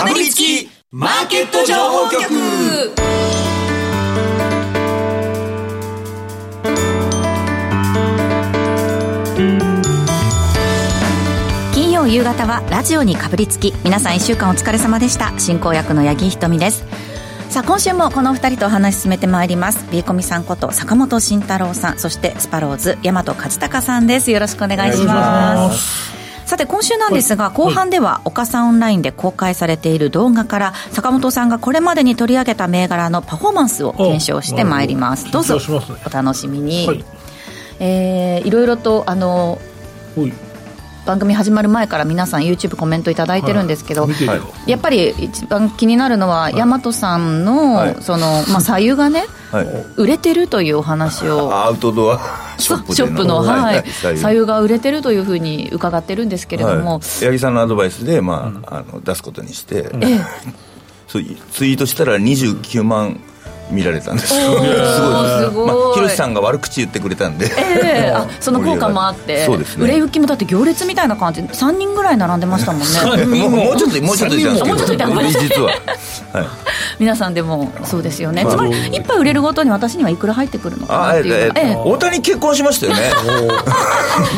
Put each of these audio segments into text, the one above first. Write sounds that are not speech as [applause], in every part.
かぶりつきマーケット情報局。金曜夕方はラジオにかぶりつき皆さん1週間お疲れ様でした。進行役の八木ひとみです。さあ今週もこの2人とお話し進めてまいります。ビーコミさんこと坂本慎太郎さんそしてスパローズ大和勝孝さんです。よろしくお願いしますさて今週なんですが後半では岡さんオンラインで公開されている動画から坂本さんがこれまでに取り上げた銘柄のパフォーマンスを検証してまいります。どうぞ。お楽しみに、はい。えー、いろいろとあの番組始まる前から皆さん YouTube コメント頂いてるんですけど、はい、やっぱり一番気になるのは、大和さんの、はい、そのまあ、左右がね、はい、売れてるというお話を。アウトドアショップショップの、はい、左右。が売れてるというふうに伺ってるんですけれども、八木さんのアドバイスで、まあ、あの出すことにして、ええ、そうツイートしたら29万見られたんです [laughs] すごいすごい、まあ、広瀬さんが悪口言ってくれたんで、えー、[laughs] あその効果もあってそうです、ね、売れ行きもだって行列みたいな感じ3人ぐらい並んでましたもんね。[laughs] もうちょっともうちょっといたんですけど。も。うちょっといた実は、はい、皆さんでもそうですよね、つまり一杯売れるごとに私にはいくら入ってくるのかなっていう、えー、大谷結婚しましたよね。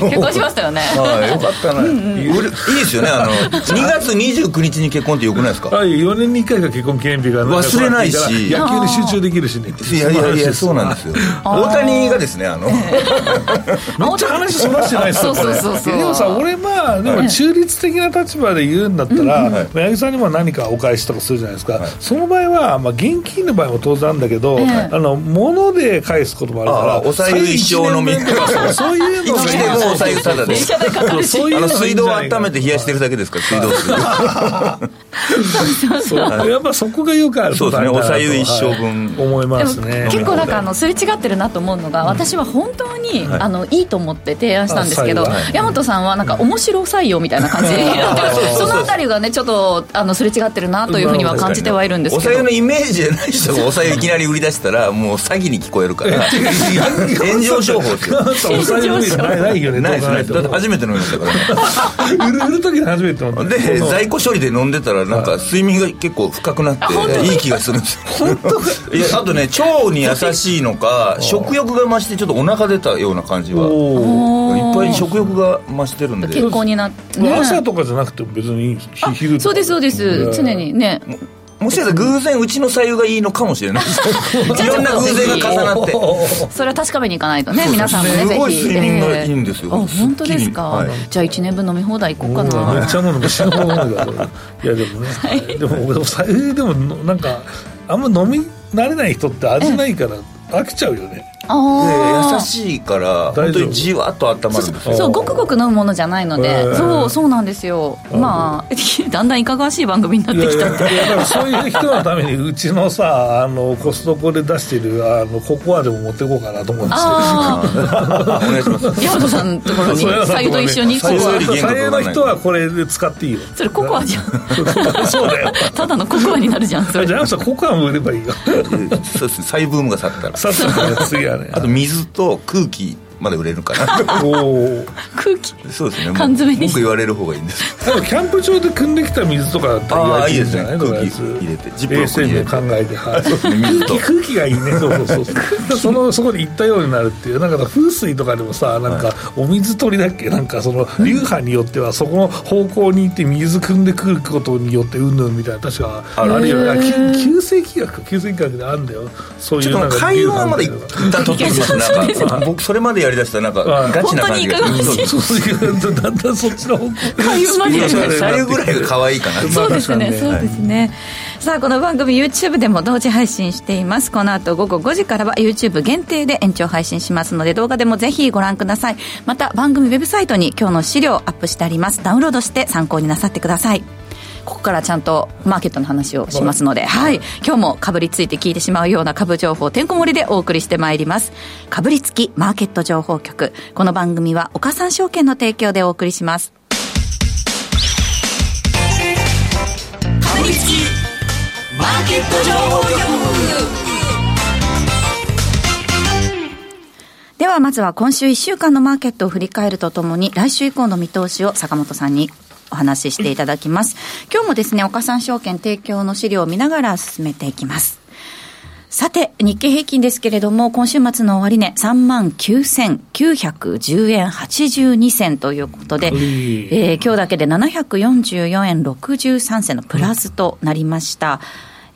[laughs] 結婚しましたよね。[laughs] はいよかったな、うんうん、いいですよねあの2月29日に結婚ってよくないですか？はい4年に1回が結婚記念日が忘れないし。野球に集中できるしね。いやいやいやそうなんですよ。大谷がですねあの。[laughs] めっちゃ話そらしてないですよこれ。でもさ俺まあでも中立的な立場で言うんだったら八木さんにも何かお返しとかするじゃないですか。その場合はまあ現金の場合も当然あるんだけどあの物で返すこともあるからお財布一生飲み。[laughs] そういうのがでもお財布ただで。そういうの水道を温めて冷やしてるだけですから水道水。やっぱそこがよくあるそうですね。お財布一生分。思いますね。結構なんかあのすれ違ってるなと思うのが、私は本当に、あのいいと思って提案したんですけど、大和さんはなんか面白採用みたいな感じで、そのあたりがねちょっとあのすれ違ってるなというふうには感じてはいるんですけどお酒のイメージじゃない人がお酒いきなり売り出したらもう詐欺に聞こえるから [laughs] 炎上商法ですよ。炎上商法ないよ。ねないですだって初めて飲みましたから。売る売る時初めて飲んでで在庫処理で飲んでたらなんか睡眠が結構深くなっていい気がするんですよ。あとね腸に優しいのか食欲が増してちょっとお腹出たような感じはいっぱい食欲が増してるんで。健康になって、ね、朝とかじゃなくて別に昼そうですそうです。常にねもしかしたら偶然うちの左右がいいのかもしれない。[laughs] いろんな偶然が重なって。[laughs] それは確かめに行かないとね皆さんもねぜひ。睡眠がいいんですよ、あ本当ですか、はい、じゃあ1年分飲み放題行こうかな。めっちゃ飲む死ぬほど飲むいやでもね、[laughs] はい、でも左右でもなんかあんま飲み慣れない人って味ないから飽きちゃうよね優しいから本当にじわっと温まるんですよ。そうごくごく飲むものじゃないので、そうそうなんですよ。まあ [laughs] だんだんいかがわしい番組になってきたって。そういう人のためにうちのさあのコストコで出してるあのココアでも持っていこうかなと思うんですけど [laughs] お願いします。山本さんのところに左右と一緒に左右の人はこれで使っていいよ。それココアじゃん。[laughs] そうだよ。ただのココアになるじゃんそれ。じゃあココアも売ればいいよ。そうです再ブームが去ったら。去ったら次はねあと水と空気まで売れるかな [laughs] お空気。そうですね。缶詰に。文句言われる方がいいんです。キャンプ場で汲んできた水とかああいいですね。空気入れてジップロック入れて。考えて、はい、そうですね水と。空気がいいね。そうそうそう。[laughs] そのそこで行ったようになるっていう。なんか風水とかでもさなんかお水取りだっけ？なんかその流派によってはそこの方向に行って水汲んでくることによってうんぬんみたいな確かある。よ旧世紀学旧世紀学であるんだよ。そういうなんか会話まで一旦取って。きますなんか僕それまでやりだしたらなんかガチな感じが。だんだんそっちの方向左右ぐらいが可愛いかなそうですねそうですね、さあこの番組 YouTube でも同時配信しています。この後午後5時からは YouTube 限定で延長配信しますので動画でもぜひご覧ください。また番組ウェブサイトに今日の資料アップしてあります。ダウンロードして参考になさってくださいここからちゃんとマーケットの話をしますので、はい、今日もかぶりついて聞いてしまうような株情報てんこ盛りでお送りしてまいります。かぶりつきマーケット情報局。この番組は岡三証券の提供でお送りします。かぶりつきマーケット情報局。ではまずは今週1週間のマーケットを振り返るとともに来週以降の見通しを坂本さんにお話ししていただきます。今日もですね、岡三証券提供の資料を見ながら進めていきます。さて、日経平均ですけれども、今週末の終値、3万9910円82銭ということで、えー、今日だけで744円63銭のプラスとなりました。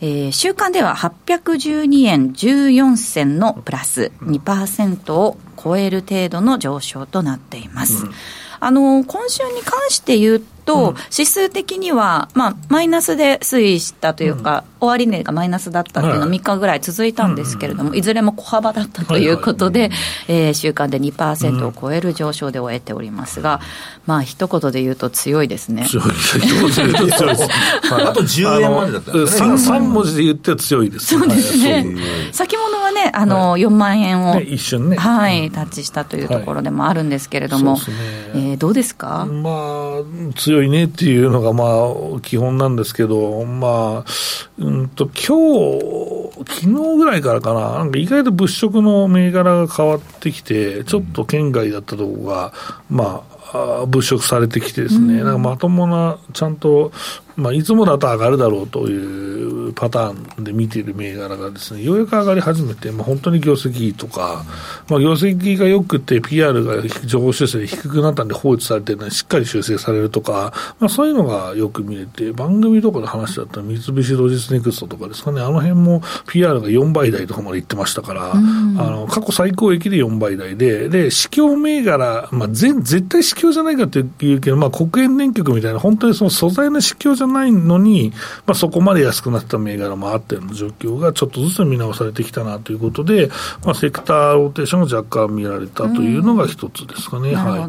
えー、週間では812円14銭のプラス2%を超える程度の上昇となっています。うん、あの今週に関して言うと、指数的には、まあ、マイナスで推移したというか、終値がマイナスだったっていうのは3日ぐらい続いたんですけれども、いずれも小幅だったということで、え週間で2%を超える上昇で終えておりますが、まあ一言で言うと強いですね。強い。です。強い。です。あと10円までだったら、3, 文字で言って強い。です。そうですね。先物はね、あの、4万円を、一瞬ね。はい、タッチしたとい。うところでもあるんですけれども、えどうですかまあ、強いねっていうのが、まあ、基本なんですけど、まあ、うんと、今日、昨日ぐらいからかな、なんか意外と物色の銘柄が変わってきて、ちょっと県外だったところが、まあ、物色されてきてですね、なんかまともな、ちゃんとまあ、いつもだと上がるだろうというパターンで見ている銘柄がですね、ようやく上がり始めて、まあ、本当に業績とか、まあ、業績が良くて PR が情報修正で低くなったんで放置されてるのにしっかり修正されるとか、まあ、そういうのがよく見れて、番組とかで話だったら三菱ロジスネクストとかですかね、あの辺も PR が4倍台とかまでいってましたから、あの過去最高益で4倍台で、で、市況銘柄、まあ、絶対市況じゃないかっていうけど、まあ、国営電極みたいな、本当にその素材の市況じゃないのに、まあ、そこまで安くなった銘柄もあったような状況がちょっとずつ見直されてきたなということで、まあ、セクターローテーションが若干見られたというのが一つですかね。は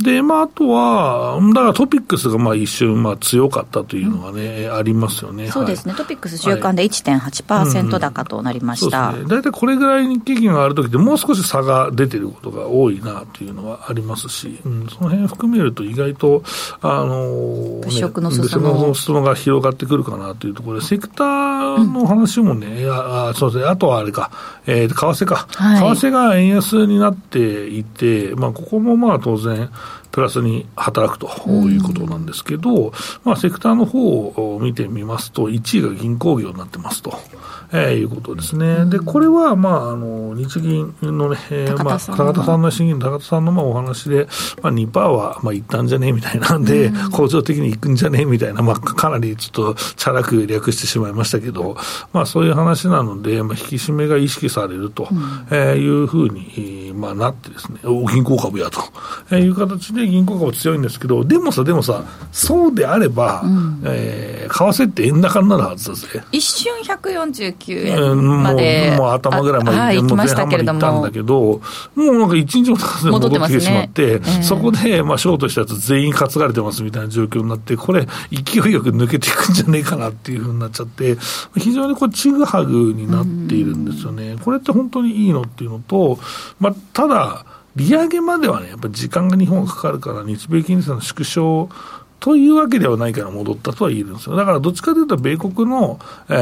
い、で、まあ、あとは、だからトピックスがまあ一瞬まあ強かったというのがね、うん、ありますよね。そうですね、はい、トピックス週間で1.8%高となりました。大、体、ね、これぐらい日経金があるときって、もう少し差が出てることが多いなというのはありますし、うん、その辺含めると意外と、あのー、ね、物色の裾野が広がってくるかなというところで、セクターの話もね、うん、あそうですね、あとはあれか、えー、為替か、はい、為替が円安になっていて、まあ、ここもまあ当然、プラスに働くということなんですけど、うん、まあ、セクターの方を見てみますと、1位が銀行業になってますと。えー、いうことですね。で、これは、まあ、あの、日銀のね、えー、まあ、高田さんの審議の高田さんのまあお話で、まあ、2%は、まあ、いったんじゃねえみたいなんで、うん、構造的にいくんじゃねえみたいな、まあ、かなりちょっと、チャラく略してしまいましたけど、まあ、そういう話なので、まあ、引き締めが意識されると、えいうふうに、まあ、なってですね、銀行株やと、えいう形で銀行株強いんですけど、でもさ、でもさ、そうであれば、うん、えー、為替って円高になるはずですね。一瞬149 9円まで、もうもう頭ぐらいまで、はい、ましたけれども、行ったんだけど、もうなんか一日も経たずに戻ってきてしまって、ねそこで、まあ、ショートしたやつ全員担がれてますみたいな状況になって、これ、勢いよく抜けていくんじゃねえかなっていうふうになっちゃって、非常にこれ、ちぐはぐになっているんですよね。これって本当にいいのっていうのと、まあ、ただ、利上げまではね、やっぱり時間が日本かかるから、日米金利差の縮小というわけではないから戻ったとは言えるんですよ。だからどっちかというと、米国の、え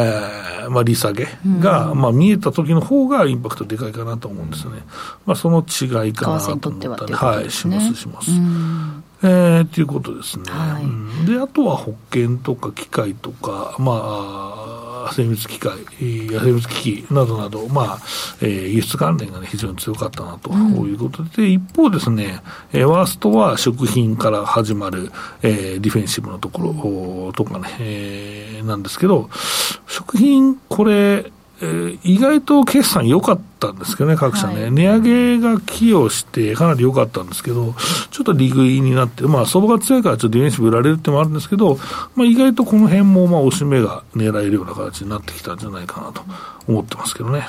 ーまあ、利下げが、うん、まあ、見えた時の方がインパクトでかいかなと思うんですよね。まあ、その違いかなと思ったり、はい、します、します。うんえー、っていうことですね、はい、であとは保険とか機械とか、まあ、精密機械、精密機器などなど、まあえー、輸出関連が、ね、非常に強かったなということで、うん、一方ですね、えー、ワーストは食品から始まる、えー、ディフェンシブのところとかね、えー、なんですけど、食品、これ、えー、意外と決算良かったんですけどね、各社ね、はい、値上げが寄与して、かなり良かったんですけど、ちょっと利食いになって、まあ、相場が強いから、ちょっとディフェンシブ売られるってもあるんですけど、まあ、意外とこの辺も、まあ、押し目が狙えるような形になってきたんじゃないかなと思ってますけどね。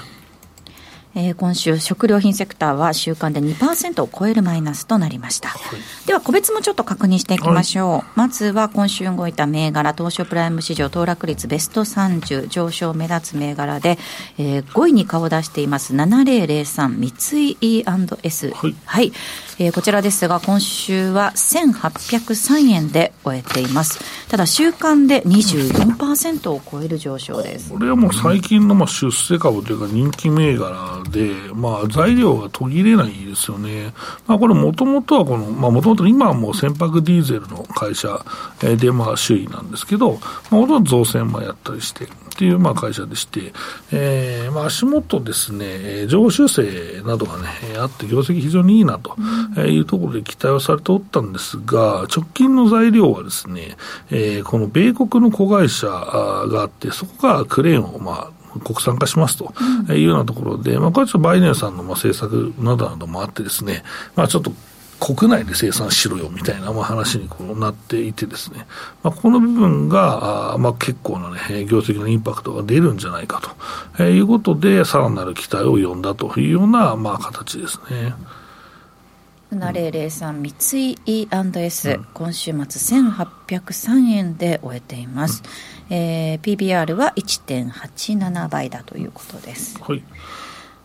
えー、今週、食料品セクターは週間で2%を超えるマイナスとなりました。はい、では、個別もちょっと確認していきましょう。はい、まずは今週動いた銘柄、東証プライム市場騰落率ベスト30上昇目立つ銘柄で、えー、5位に顔を出しています7003三井 E&S。はい、はいえー、こちらですが、今週は1803円で終えています。ただ、週間で24%を超える上昇です。これはもう最近のまあ出世株というか人気銘柄で、まあ材料が途切れないですよね。まあこれもともとはこの、まあもともと今はもう船舶ディーゼルの会社でまあ首位なんですけど、まあほと造船もやったりして、っていうまあ会社でして、えー、まあ足元ですね、上修正などがね、あって業績非常にいいなというところで期待はされておったんですが、直近の材料はですね、えー、この米国の子会社があって、そこがクレーンをまあ国産化しますというようなところで、まあ、これはちょっとバイデンさんのまあ政策などなどもあってですね、まあ、ちょっと国内で生産しろよみたいなまあ話にこうなっていてですね、まあ、この部分が、あまあ、結構な、ね、業績のインパクトが出るんじゃないかと、えー、いうことで、さらなる期待を呼んだというような、まあ、形ですね。7003三井 E&S、うん、今週末1803円で終えています、うん、えー、PBR は1.87倍だということです、はい、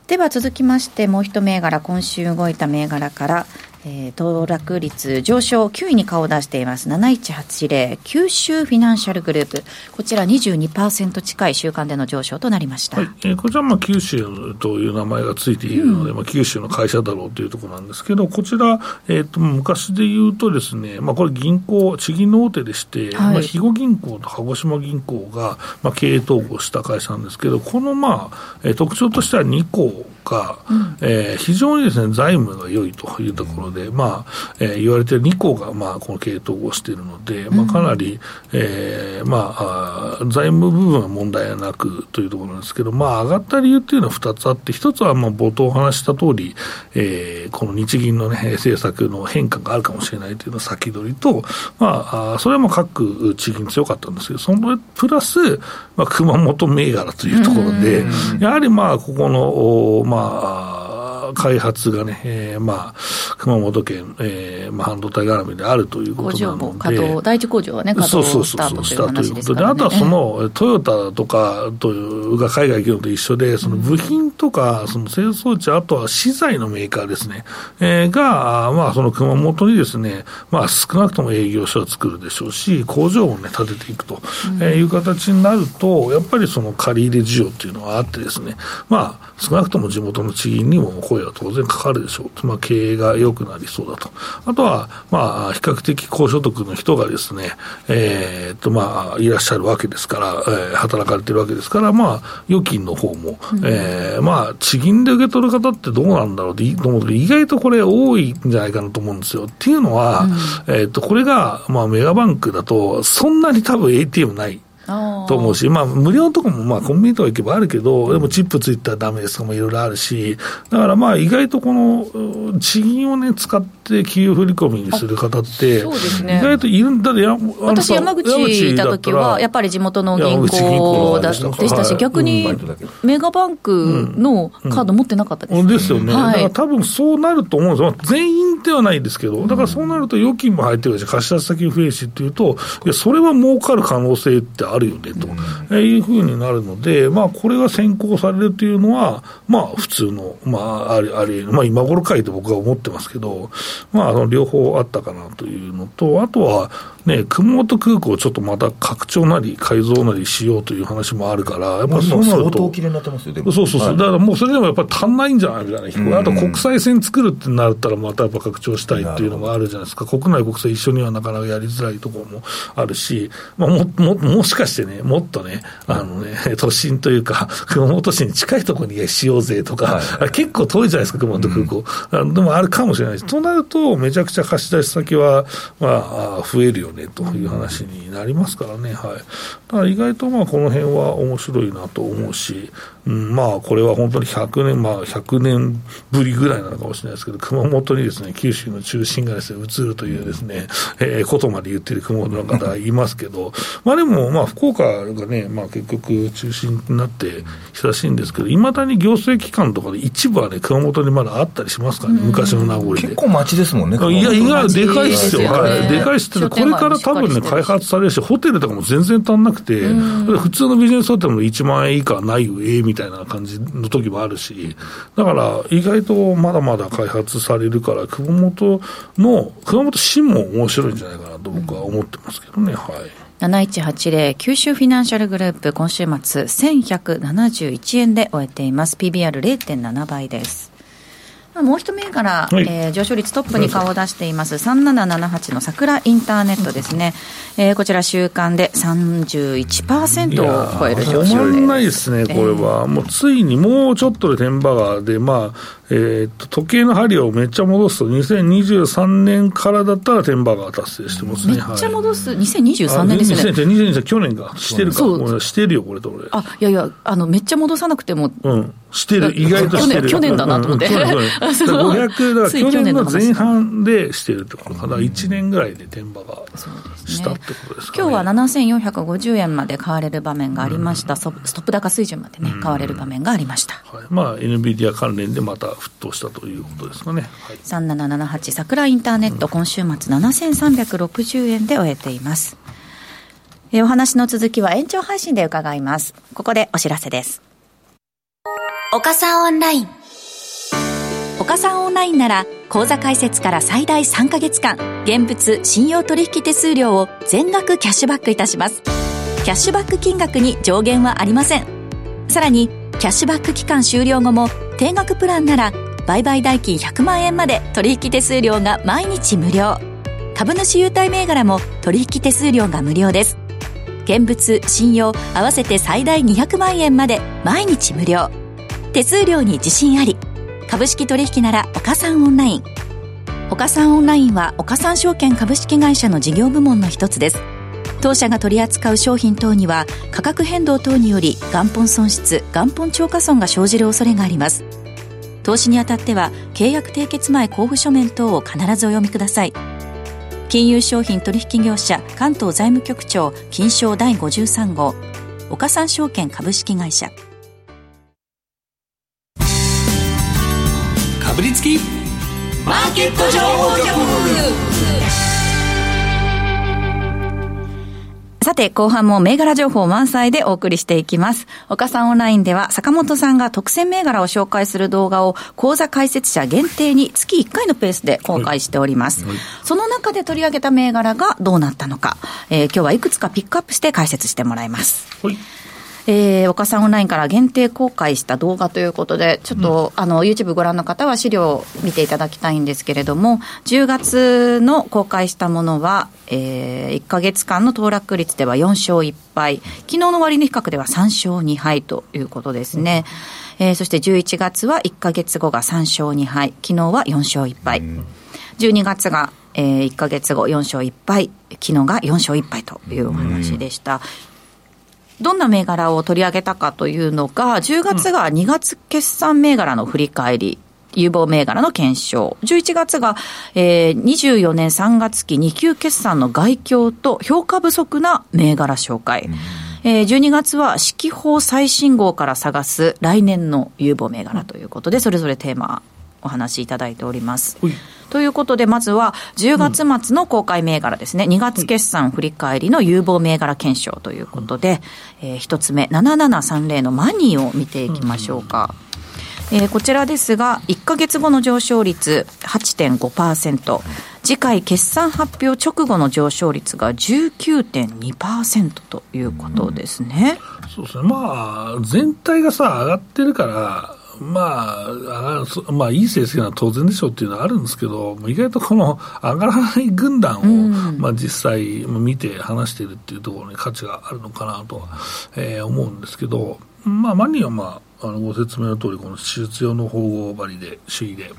では続きましてもう一銘柄今週動いた銘柄からえー、騰落率上昇9位に顔を出しています。7180九州フィナンシャルグループ。こちら22%近い週間での上昇となりました、はい。えー、こちらまあ九州という名前がついているので、うん、まあ、九州の会社だろうというところなんですけどこちら、えーと、昔で言うとですね、まあ、これ銀行地銀の大手でして、はい、まあ、肥後銀行と鹿児島銀行が、まあ、経営統合した会社なんですけどこのまあ、えー、特徴としては2行が、うん、えー、非常にですね財務が良いというところで、まあえー、言われている2校が、まあ、この系統をしているので、まあ、かなり、えーまあ、財務部分は問題はなくというところなんですけど、まあ、上がった理由っていうのは2つあって、1つはまあ冒頭お話した通り、えー、この日銀の、ね、政策の変化があるかもしれないというのは先取りと、まあ、それはもう各地銀強かったんですけど、そのプラス、まあ、熊本銘柄というところで、やはりまあここの、まあ、開発がね、えー、まあ、熊本県、えーまあ、半導体絡みであるということなので。第一工場はね、稼働スタートという話ですから、ね、あとはその、トヨタとかというが海外企業と一緒で、その部品とか、その製造地、あとは資材のメーカーですね、えー、が、まあ、その熊本にですね、まあ、少なくとも営業所を作るでしょうし、工場をね、建てていくと、えいう形になると、やっぱりその借り入れ需要っていうのがあってですね、まあ、少なくとも地元の地銀にも声は当然かかるでしょう。まあ、経営が良くなりそうだと。あとは、まあ、比較的高所得の人がですね、えー、っと、まあ、いらっしゃるわけですから、えー、働かれてるわけですから、まあ、預金の方も、うん、えー、まあ、地銀で受け取る方ってどうなんだろうって思うけど、意外とこれ多いんじゃないかなと思うんですよ。っていうのは、うん、えー、っと、これが、まあ、メガバンクだと、そんなに多分 ATM ない。と思うし、まあ、無料とかも、まあ、コンビニとか行けばあるけど、でもチップついたらダメですとかもいろいろあるし、だからまあ、意外とこの、地銀をね、使って給与振り込みにする方って、そうですね、意外といるんだや私、山口いた時は、やっぱり地元の銀行だでしたし、逆にメガバンクのカード持ってなかったです、ですよね、だから多分そうなると思うんですよ、全員ではないですけど、だからそうなると預金も入ってるし、貸し出し先増えしっていうと、いや、それは儲かる可能性ってあるよねと、いうふうになるので、まあ、これが先行されるというのは、まあ、普通の、まあ、あり、あり、まあ、今頃かいと僕は思ってますけど、まあ、あの両方あったかなというのと、あとは、ね、熊本空港ちょっとまた拡張なり改造なりしようという話もあるから、やっぱりそうなると。そうそうそう、はい、だからもうそれでもやっぱり足んないんじゃないかな、あと国際線作るってなったら、またやっぱ拡張したいっていうのもあるじゃないですか、国内、国際一緒にはなかなかやりづらいところもあるし、まあ、もももしかしてね、もっとね、あのね、都心というか、熊本市に近いところにしようぜとか、はい、結構遠いじゃないですか、熊本空港、うん、でもあるかもしれないし、となると、めちゃくちゃ貸し出し先は、まあ、増えるよねという話になりますからね、はい、だから意外とまあこの辺は面白いなと思うし、うん、まあこれは本当に100年、まあ、100年ぶりぐらいなのかもしれないですけど、熊本にですね九州の中心がですね移るというですね、えー、ことまで言ってる熊本の方いますけど、まあでも、まあ、福岡がね、まあ、結局中心になって久しいんですけど、いまだに行政機関とかで一部はね、熊本にまだあったりしますからね、昔の名残で。結構町ですもんね、いや、意外でかいっすよ、はいはい、でかいっすって、これから多分ね、開発されるし、ホテルとかも全然足んなくて、普通のビジネスホテルも1万円以下ないよ、ええみたいな感じの時もあるし、だから意外とまだまだ開発されるから、熊本の、熊本市も面白いんじゃないかなと僕は思ってますけどね、はい。7180九州フィナンシャルグループ今週末1171円で終えています。PBR0.7 倍です。まあもう一銘柄、はい。えー上昇率トップに顔を出しています3778の桜インターネットですね、えーこちら週間で31%を超える上昇止まんないでですすね、これは、もうついにもうちょっとで天馬川で、まあえーっと時計の針をめっちゃ戻すと、2023年からだったら天馬川達成してますね。めっちゃはい。戻す、2023年ですよね。2022年、去年か、してるか、そう。俺してるよ、これと俺。あいやいやあのめっちゃ戻さなくてもうん、してる、意外としてる。去年去年だなと思って。うんうん去年去年。あ [laughs] そう。だから500、だから去年の前半でしてるってことかな、1年ぐらいで天馬がしたってことですかね。今日は7450円まで買われる場面がありました、ストストップ高水準までね、買われる場面がありました。はい、まあ、NVIDIA 関連でまた沸騰したということですかね。はい3778桜インターネット、今週末7360円で終えています。えーお話の続きは延長配信で伺います。ここでお知らせです。岡さんオンライン岡さんオンラインなら口座開設から最大3ヶ月間現物信用取引手数料を全額キャッシュバックいたしますキャッシュバック金額に上限はありませんさらにキャッシュバック期間終了後も定額プランなら売買代金100万円まで取引手数料が毎日無料。株主優待銘柄も取引手数料が無料です。現物信用合わせて最大200万円まで毎日無料。手数料に自信あり。株式取引なら岡三オンライン。岡三オンラインは岡三証券株式会社の事業部門の一つです。当社が取り扱う商品等には価格変動等により元本損失元本超過損が生じる恐れがあります。投資にあたっては契約締結前交付書面等を必ずお読みください。金融商品取引業者関東財務局長金賞第53号。岡三証券株式会社。かぶりつきマーケット情報局。さて、後半も銘柄情報満載でお送りしていきます。岡さんオンラインでは、坂本さんが特選銘柄を紹介する動画を、講座解説者限定に月1回のペースで公開しております。その中で取り上げた銘柄がどうなったのか、えー今日はいくつかピックアップして解説してもらいます。はいえー、岡さんオンラインから限定公開した動画ということで、ちょっと、あの、YouTube ご覧の方は資料を見ていただきたいんですけれども、10月の公開したものは、えー、1ヶ月間の騰落率では4勝1敗、昨日の割値比較では3勝2敗ということですね。えー、そして11月は1ヶ月後が3勝2敗、昨日は4勝1敗。12月が、えー、1ヶ月後4勝1敗、昨日が4勝1敗というお話でした。どんな銘柄を取り上げたかというのが、10月が2月決算銘柄の振り返り。有望銘柄の検証。11月が、えー、24年3月期2級決算の概況と評価不足な銘柄紹介。えー、12月は四季報最新号から探す来年の有望銘柄ということで、それぞれテーマお話しいただいております。はい。ということで、まずは10月末の公開銘柄ですね、2月決算振り返りの有望銘柄検証ということで、えー一つ目、7730のマニーを見ていきましょうか。えーこちらですが、1か月後の上昇率8.5%、次回決算発表直後の上昇率が19.2%ということですね。そうですね、まあ、全体がさ、上がってるから、まあ、まあ、いい成績は当然でしょうっていうのはあるんですけど、意外とこの上がらない軍団を、まあ、実際見て話しているっていうところに価値があるのかなとは、えー思うんですけど、まあ、マニーはまあ、あのご説明の通り、この手術用の縫合針で、首位で、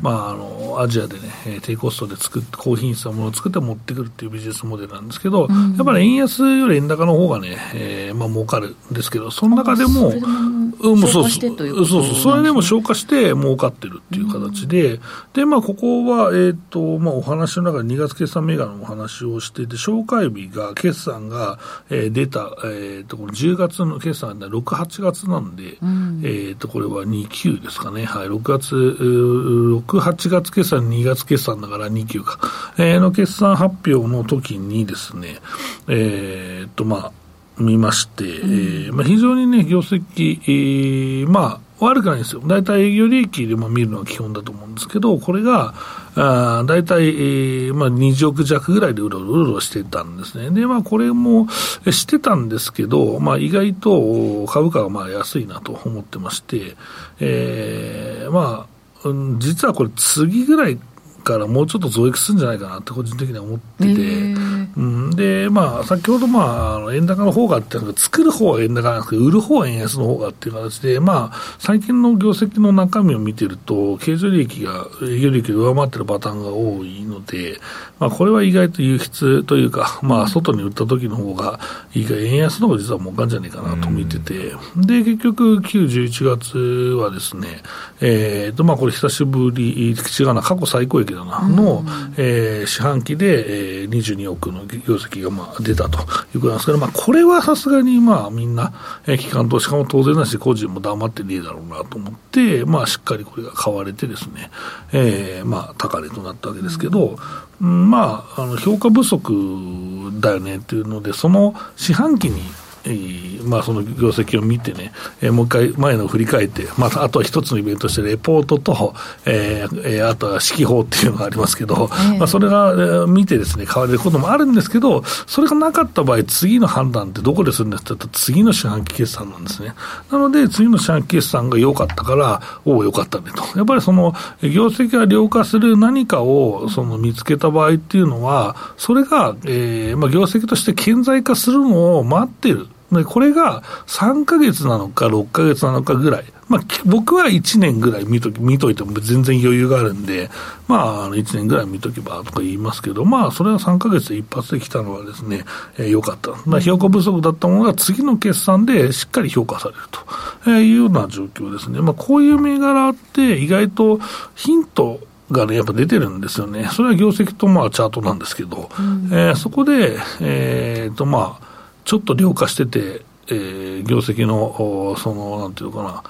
まあ、あの、アジアでね、えー低コストで作って、高品質なものを作って持ってくるっていうビジネスモデルなんですけど、やっぱり円安より円高の方がね、えーまあ、儲かるんですけど、その中でも、うん、もうそうう。ことそうそう、それでも消化して儲かってるっていう形で、で、まあ、ここは、えっ、と、まあ、お話の中で2月決算銘柄のお話をしていて、紹介日が、決算が、えー出た、えっ、と、この10月の決算が6、8月なんで、えっ、と、これは2級ですかね。はい、6月、うー6、8月決算、2月決算だから2級か。えーの決算発表の時にですね、えっ、と、まあ、見まして、えーまあ、非常にね、業績、えーまあ、悪くないんですよ。大体営業利益でも見るのが基本だと思うんですけど、これが、あー大体、えーまあ、20億弱ぐらいでうろうろしてたんですね。で、まあ、これもえしてたんですけど、まあ、意外と株価がまあ安いなと思ってまして、えーまあ、うん実はこれ次ぐらいからもうちょっと増益するんじゃないかなって個人的には思ってて、うん、で、まあ、先ほど、まあ、円高の方がっていうのが、作る方は円高なんですけど、売る方は円安の方がっていう形で、まあ、最近の業績の中身を見てると、経常利益が、営業利益を上回ってるパターンが多いので、まあ、これは意外と輸出というか、まあ、外に売った時の方が、意外、円安の方が実は儲かんじゃないかなと見てて、で、結局、9、11月はですね、えっ、と、まあ、これ久しぶり、違うな、過去最高益だな、の、えー四半期で、えー、22億の業績がまあ出たということなんですけど、まあ、これはさすがにまあみんな、え機関投資家も当然だし、個人も黙ってねえだろうなと思って、まあ、しっかりこれが買われてですね、えーまあ、高値となったわけですけど、うんまあ、あの評価不足だよねっていうので、その四半期に、まあ、その業績を見てね、えーもう一回前のを振り返って、まあ、あとは一つのイベントとしてレポートと、えーえーあとは指揮法っていうのがありますけど、まあ、それが、えー見てですね、買われることもあるんですけど、それがなかった場合、次の判断ってどこでするんですって言ったら、次の四半期決算なんですね。なので、次の四半期決算が良かったから、おお、良かったねと。やっぱりその、業績が良化する何かを、その、見つけた場合っていうのは、それが、えーまあ、業績として顕在化するのを待ってる。で、これが3ヶ月なのか6ヶ月なのかぐらい。まあ、き僕は1年ぐらい見とき見といても全然余裕があるんで、まあ、あの1年ぐらい見とけばとか言いますけど、まあ、それは3ヶ月で一発できたのはですね、えー良かった。まあ、評価不足だったものが次の決算でしっかり評価されると、えーいうような状況ですね。まあ、こういう銘柄って意外とヒントがね、やっぱ出てるんですよね。それは業績とまあチャートなんですけど、えーそこで、えーとまあ、ちょっと量化してて、えー業績の、その、なんていうかな、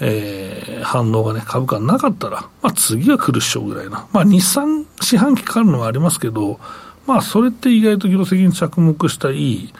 えー反応がね、株価なかったら、まあ次は来るっしょぐらいな。まあ日産四半期かかるのはありますけど、まあそれって意外と業績に着目したいい、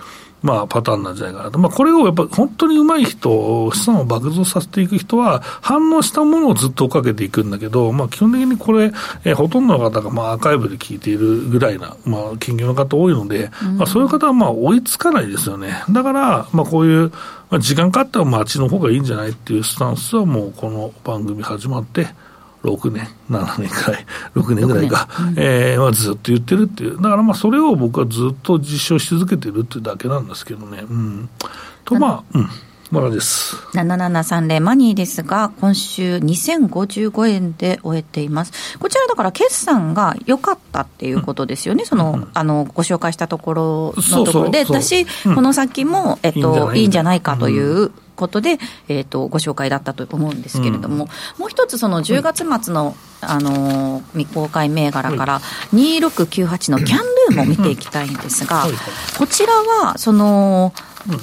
まあパターンなんじゃないかなと。まあこれをやっぱり本当に上手い人、資産を爆増させていく人は、反応したものをずっと追っかけていくんだけど、まあ基本的にこれ、えーほとんどの方がまあアーカイブで聞いているぐらいな、まあ研究の方多いので、まあそういう方はまあ追いつかないですよね。だから、まあこういう、まあ、時間かかったらまああっちの方がいいんじゃないっていうスタンスはもうこの番組始まって、6年、7年くらい、6年ぐらいか、えーまあ、ずっと言ってるっていう、だからまあそれを僕はずっと実証し続けてるっていうだけなんですけどね。うん、と、まあ、うん、まだです。7730マニーですが、今週2055円で終えています。こちらだから決算が良かったっていうことですよね。その、あの、ご紹介したところのところで、そう。そうそう私、この先も、えっと、いいんじゃない？かという、ことで、えっとご紹介だったと思うんですけれども、もう一つその10月末の、あの未公開銘柄から2698のキャンルーも見ていきたいんですが、はい。はい。こちらはその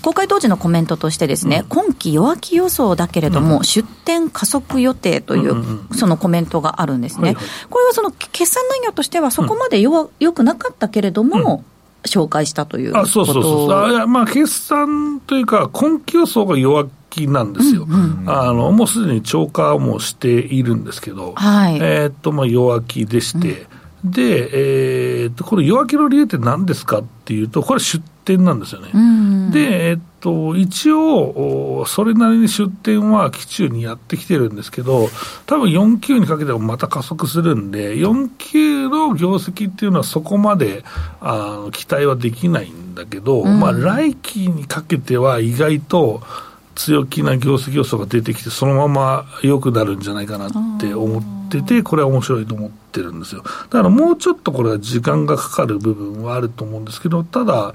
公開当時のコメントとしてですね、今期弱気予想だけれども、出店加速予定という、そのコメントがあるんですね、はいはい。これはその決算内容としては、そこまで弱良くなかったけれども、紹介したということあそうそうそう。あまあ、決算というか、今期予想が弱気なんですよ、あのもうすでに超過もしているんですけど、はい。えーっとまあ、弱気でして、で、えーっとこれ、弱気の理由って何ですかっていうと、これ、出店なんですよね。うんで、えっと、一応、おそれなりに出店は期中にやってきてるんですけど、多分4級にかけてもまた加速するんで、4級の業績っていうのはそこまであの期待はできないんだけど、まあ来期にかけては意外と強気な業績予想が出てきて、そのまま良くなるんじゃないかなって思ってて、これは面白いと思ってるんですよ。だからもうちょっとこれは時間がかかる部分はあると思うんですけど、ただ、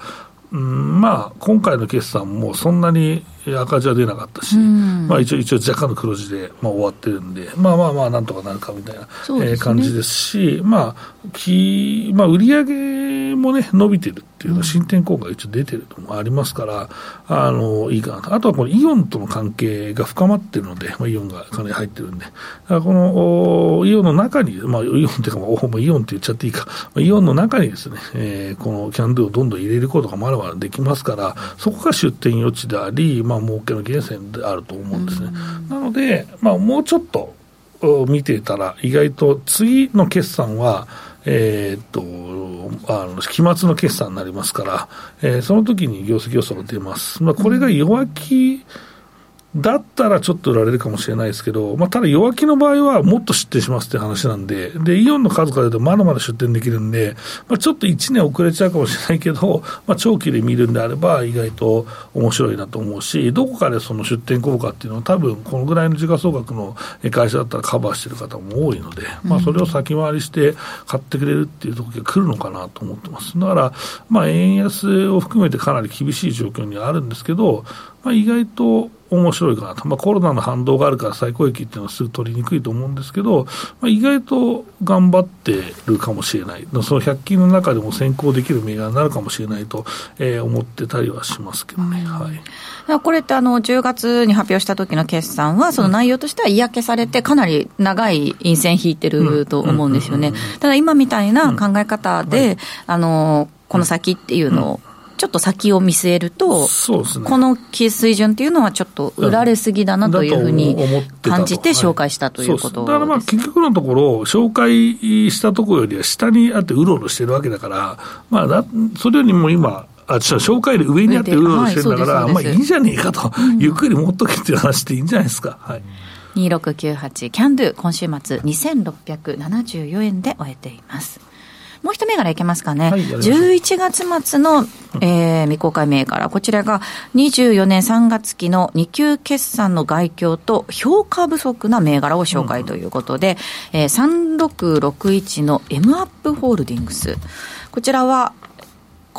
うん、まあ、今回の決算もそんなに赤字は出なかったし、まあ、一応、一応若干の黒字で、まあ、終わってるんで、まあまあまあ、なんとかなるかみたいな、ね。えー、感じですし、まあきまあ、売上もね、伸びてるっていうのは、進展効果が一応出てるのもありますから、あのいいかなと、あとはこのイオンとの関係が深まってるので、まあ、イオンがかなり入ってるんで、このイオンの中に、まあ、イオンっていうか、まあ、イオンって言っちゃっていいか、イオンの中にですね、えー、このキャンドゥをどんどん入れることがまだまだできますから、そこが出店余地であり、まあ、儲けの源泉であると思うんですね。なので、まあ、もうちょっと見ていたら、意外と次の決算は、えー、っと、あの、期末の決算になりますから、えー、その時に業績予想が出ます。まあ、これが弱気、うんだったらちょっと売られるかもしれないですけど、まあ、ただ弱気の場合はもっと出店しますって話なんで、で、イオンの数から言うとまだまだ出店できるんで、まあ、ちょっと1年遅れちゃうかもしれないけど、まあ、長期で見るんであれば意外と面白いなと思うし、どこかでその出店効果っていうのは多分このぐらいの時価総額の会社だったらカバーしてる方も多いので、まあ、それを先回りして買ってくれるっていう時が来るのかなと思ってます。だから、まあ、円安を含めてかなり厳しい状況にあるんですけど、まあ、意外と面白いかなと、まあ、コロナの反動があるから最高益っていうのはすぐ取りにくいと思うんですけど、まあ、意外と頑張ってるかもしれない、その100均の中でも先行できる銘柄になるかもしれないと、えー、思ってたりはしますけどね。はい、これってあの10月に発表した時の決算は、その内容としては嫌気されて、かなり長い陰線引いてると思うんですよね。ただ今みたいな考え方で、はい、あのこの先っていうのをちょっと先を見据えると、そうですね、この水準っていうのはちょっと売られすぎだなというふうに感じて紹介したということ、だからまあ結局のところ、紹介したところよりは下にあってうろうろしてるわけだから、まあだ、それよりも今、あ紹介で上にあってうろうろしてるんだから、はい、まあいいじゃねえかと、うん、ゆっくり持っとけっていう話でいいんじゃないですか。はい。2698キャンドゥ今週末2674円で終えていますもう一銘柄いけますかね。はい、11月末の、えー、未公開銘柄。こちらが24年3月期の2級決算の概況と評価不足な銘柄を紹介ということで、うん、えー、3661の M アップホールディングス。こちらは、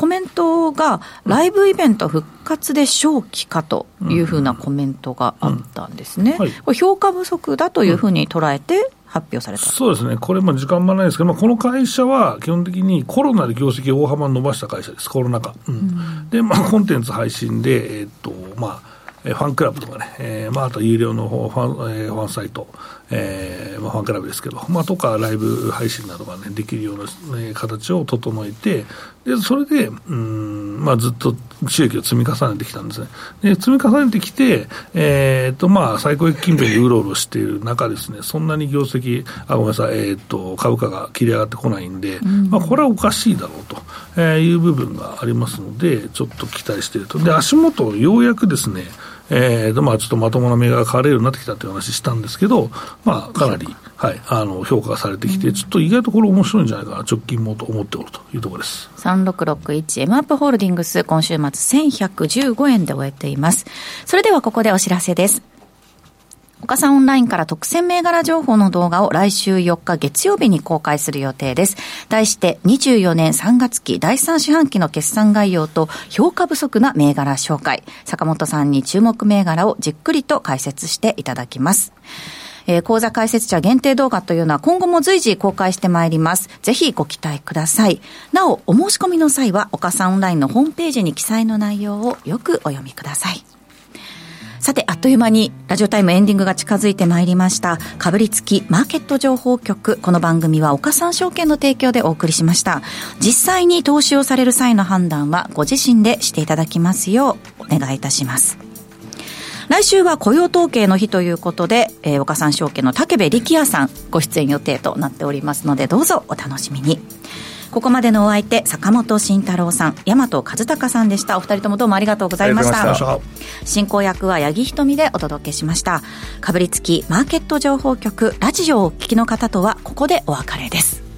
コメントが、ライブイベント復活で正気かというふうなコメントがあったんですね。これ評価不足だというふうに捉えて、発表された。そうですね、これも時間もないですけど、まあ、この会社は基本的にコロナで業績を大幅に伸ばした会社です、コロナ禍。うん、で、まあ、コンテンツ配信で、えー、っと、まあ、ファンクラブとかね、えーまあ、あと有料のファン,、えー、ファンサイト、えーまあ、ファンクラブですけど、まあ、とかライブ配信などが、ね、できるような、ね、形を整えて、でそれで、うんまあ、ずっと収益を積み重ねてきたんですね。で積み重ねてきて、えーとまあ、最高益近辺でうろうろしている中ですね、そんなに業績、あごめんなさい、えーと、株価が切り上がってこないんで、うん、まあ、これはおかしいだろうと、えー、いう部分がありますので、ちょっと期待していると。で足元ようやくですねえーとまあ、ちょっとまともな銘柄が買われるようになってきたという話したんですけど、まあ、かなり、はい、あの評価されてきて、ちょっと意外とこれ面白いんじゃないかな、直近もと思っておるというところです3661 M アップホールディングス、今週末1115円で終えています。それではここでお知らせです。岡さんオンラインから特選銘柄情報の動画を来週4日月曜日に公開する予定です。題して24年3月期第3四半期の決算概要と評価不足な銘柄紹介。坂本さんに注目銘柄をじっくりと解説していただきます。えー、講座解説者限定動画というのは今後も随時公開してまいります。ぜひご期待ください。なお、お申し込みの際は、岡さんオンラインのホームページに記載の内容をよくお読みください。さて、あっという間にラジオタイムエンディングが近づいてまいりました。かぶりつきマーケット情報局。この番組は岡三証券の提供でお送りしました。実際に投資をされる際の判断はご自身でしていただきますようお願いいたします。来週は雇用統計の日ということで、えー、岡三証券の武部力也さんご出演予定となっておりますので、どうぞお楽しみに。ここまでのお相手、坂本慎太郎さん、大和和孝さんでした。お二人ともどうもありがとうございました。進行役は八木ひとみでお届けしました。かぶりつきマーケット情報局、ラジオをお聞きの方とは、ここでお別れです。